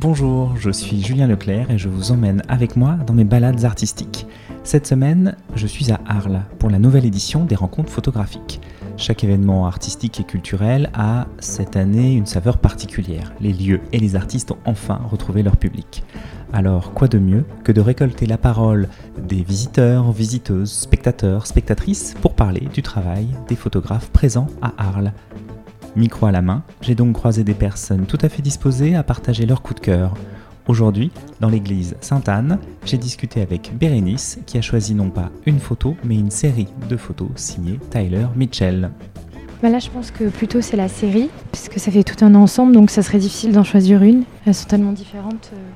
Bonjour, je suis Julien Leclerc et je vous emmène avec moi dans mes balades artistiques. Cette semaine, je suis à Arles pour la nouvelle édition des rencontres photographiques. Chaque événement artistique et culturel a cette année une saveur particulière. Les lieux et les artistes ont enfin retrouvé leur public. Alors, quoi de mieux que de récolter la parole des visiteurs, visiteuses, spectateurs, spectatrices pour parler du travail des photographes présents à Arles? Micro à la main, j'ai donc croisé des personnes tout à fait disposées à partager leur coup de cœur. Aujourd'hui, dans l'église Sainte-Anne, j'ai discuté avec Bérénice qui a choisi non pas une photo, mais une série de photos signées Tyler Mitchell. Bah là, je pense que plutôt c'est la série, puisque ça fait tout un ensemble, donc ça serait difficile d'en choisir une. Elles sont tellement différentes euh,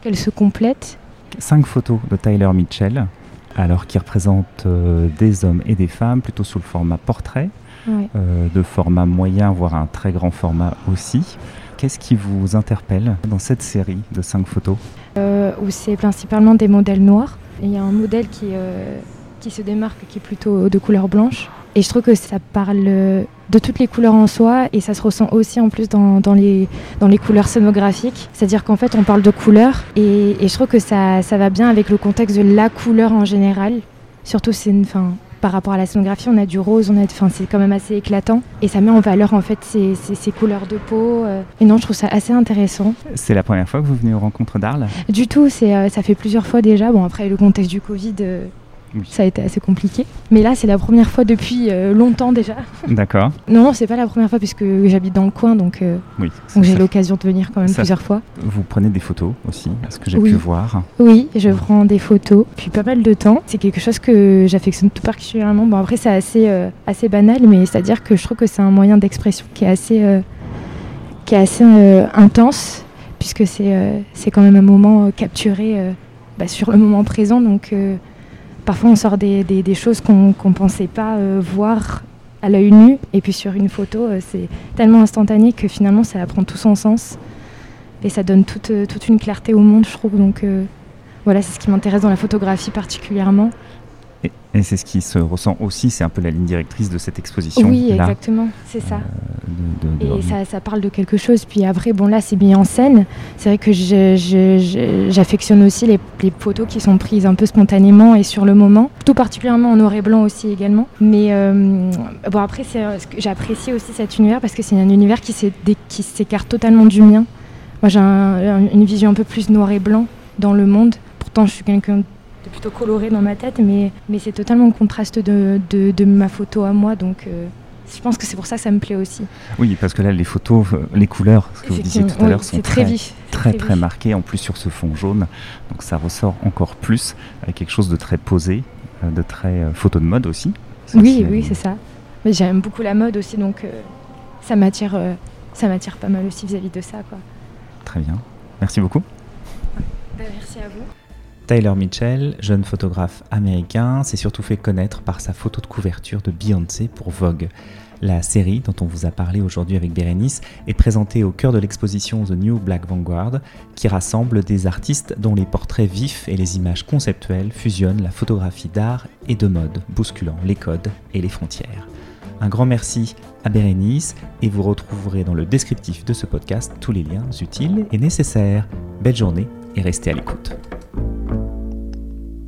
qu'elles se complètent. Cinq photos de Tyler Mitchell, alors qui représentent euh, des hommes et des femmes, plutôt sous le format portrait, euh, de format moyen, voire un très grand format aussi. Qu'est-ce qui vous interpelle dans cette série de cinq photos euh, Où c'est principalement des modèles noirs. Il y a un modèle qui, euh, qui se démarque, qui est plutôt de couleur blanche. Et je trouve que ça parle de toutes les couleurs en soi et ça se ressent aussi en plus dans, dans les, dans les couleurs scénographiques. C'est-à-dire qu'en fait on parle de couleurs et, et je trouve que ça, ça, va bien avec le contexte de la couleur en général. Surtout c'est une, fin, par rapport à la scénographie, on a du rose, on a, enfin, c'est quand même assez éclatant et ça met en valeur en fait ces, ces, ces couleurs de peau. Euh. Et non, je trouve ça assez intéressant. C'est la première fois que vous venez aux rencontres d'Arles? Du tout, c'est, euh, ça fait plusieurs fois déjà. Bon, après le contexte du Covid. Oui. Ça a été assez compliqué. Mais là, c'est la première fois depuis euh, longtemps déjà. D'accord. Non, non, c'est pas la première fois puisque j'habite dans le coin, donc, euh, oui, donc j'ai l'occasion de venir quand même ça, plusieurs fois. Vous prenez des photos aussi, ce que j'ai oui. pu voir. Oui, je prends des photos depuis pas mal de temps. C'est quelque chose que j'affectionne tout particulièrement. Bon, après, c'est assez, euh, assez banal, mais c'est-à-dire que je trouve que c'est un moyen d'expression qui est assez, qui est assez intense puisque c'est c'est quand même un moment capturé bah, sur le moment présent. Donc parfois on sort des, des, des choses qu'on ne qu pensait pas euh, voir à l'œil nu et puis sur une photo euh, c'est tellement instantané que finalement ça prend tout son sens et ça donne toute, euh, toute une clarté au monde je trouve donc euh, voilà c'est ce qui m'intéresse dans la photographie particulièrement et, et c'est ce qui se ressent aussi, c'est un peu la ligne directrice de cette exposition. Oui, là, exactement, c'est ça. Euh, de, de, de... Et ça, ça, parle de quelque chose. Puis après, bon là, c'est mis en scène. C'est vrai que j'affectionne aussi les, les, photos qui sont prises un peu spontanément et sur le moment, tout particulièrement en noir et blanc aussi également. Mais euh, bon après, j'apprécie aussi cet univers parce que c'est un univers qui s'écarte totalement du mien. Moi, j'ai un, une vision un peu plus noir et blanc dans le monde. Pourtant, je suis quelqu'un de plutôt coloré dans ma tête, mais, mais c'est totalement le contraste de, de, de, ma photo à moi. Donc euh, je pense que c'est pour ça que ça me plaît aussi. Oui, parce que là, les photos, euh, les couleurs, ce que vous disiez tout à l'heure, sont très, très, vif, très, très, très, marquées, en plus sur ce fond jaune. Donc ça ressort encore plus avec quelque chose de très posé, euh, de très photo de mode aussi. Oui, oui, c'est ça. Mais j'aime beaucoup la mode aussi, donc euh, ça m'attire euh, ça m'attire pas mal aussi vis-à-vis -vis de ça. Quoi. Très bien. Merci beaucoup. Ben, merci à vous. Tyler Mitchell, jeune photographe américain, s'est surtout fait connaître par sa photo de couverture de Beyoncé pour Vogue. La série dont on vous a parlé aujourd'hui avec Bérénice est présentée au cœur de l'exposition The New Black Vanguard qui rassemble des artistes dont les portraits vifs et les images conceptuelles fusionnent la photographie d'art et de mode, bousculant les codes et les frontières. Un grand merci à Bérénice et vous retrouverez dans le descriptif de ce podcast tous les liens utiles et nécessaires. Belle journée et restez à l'écoute.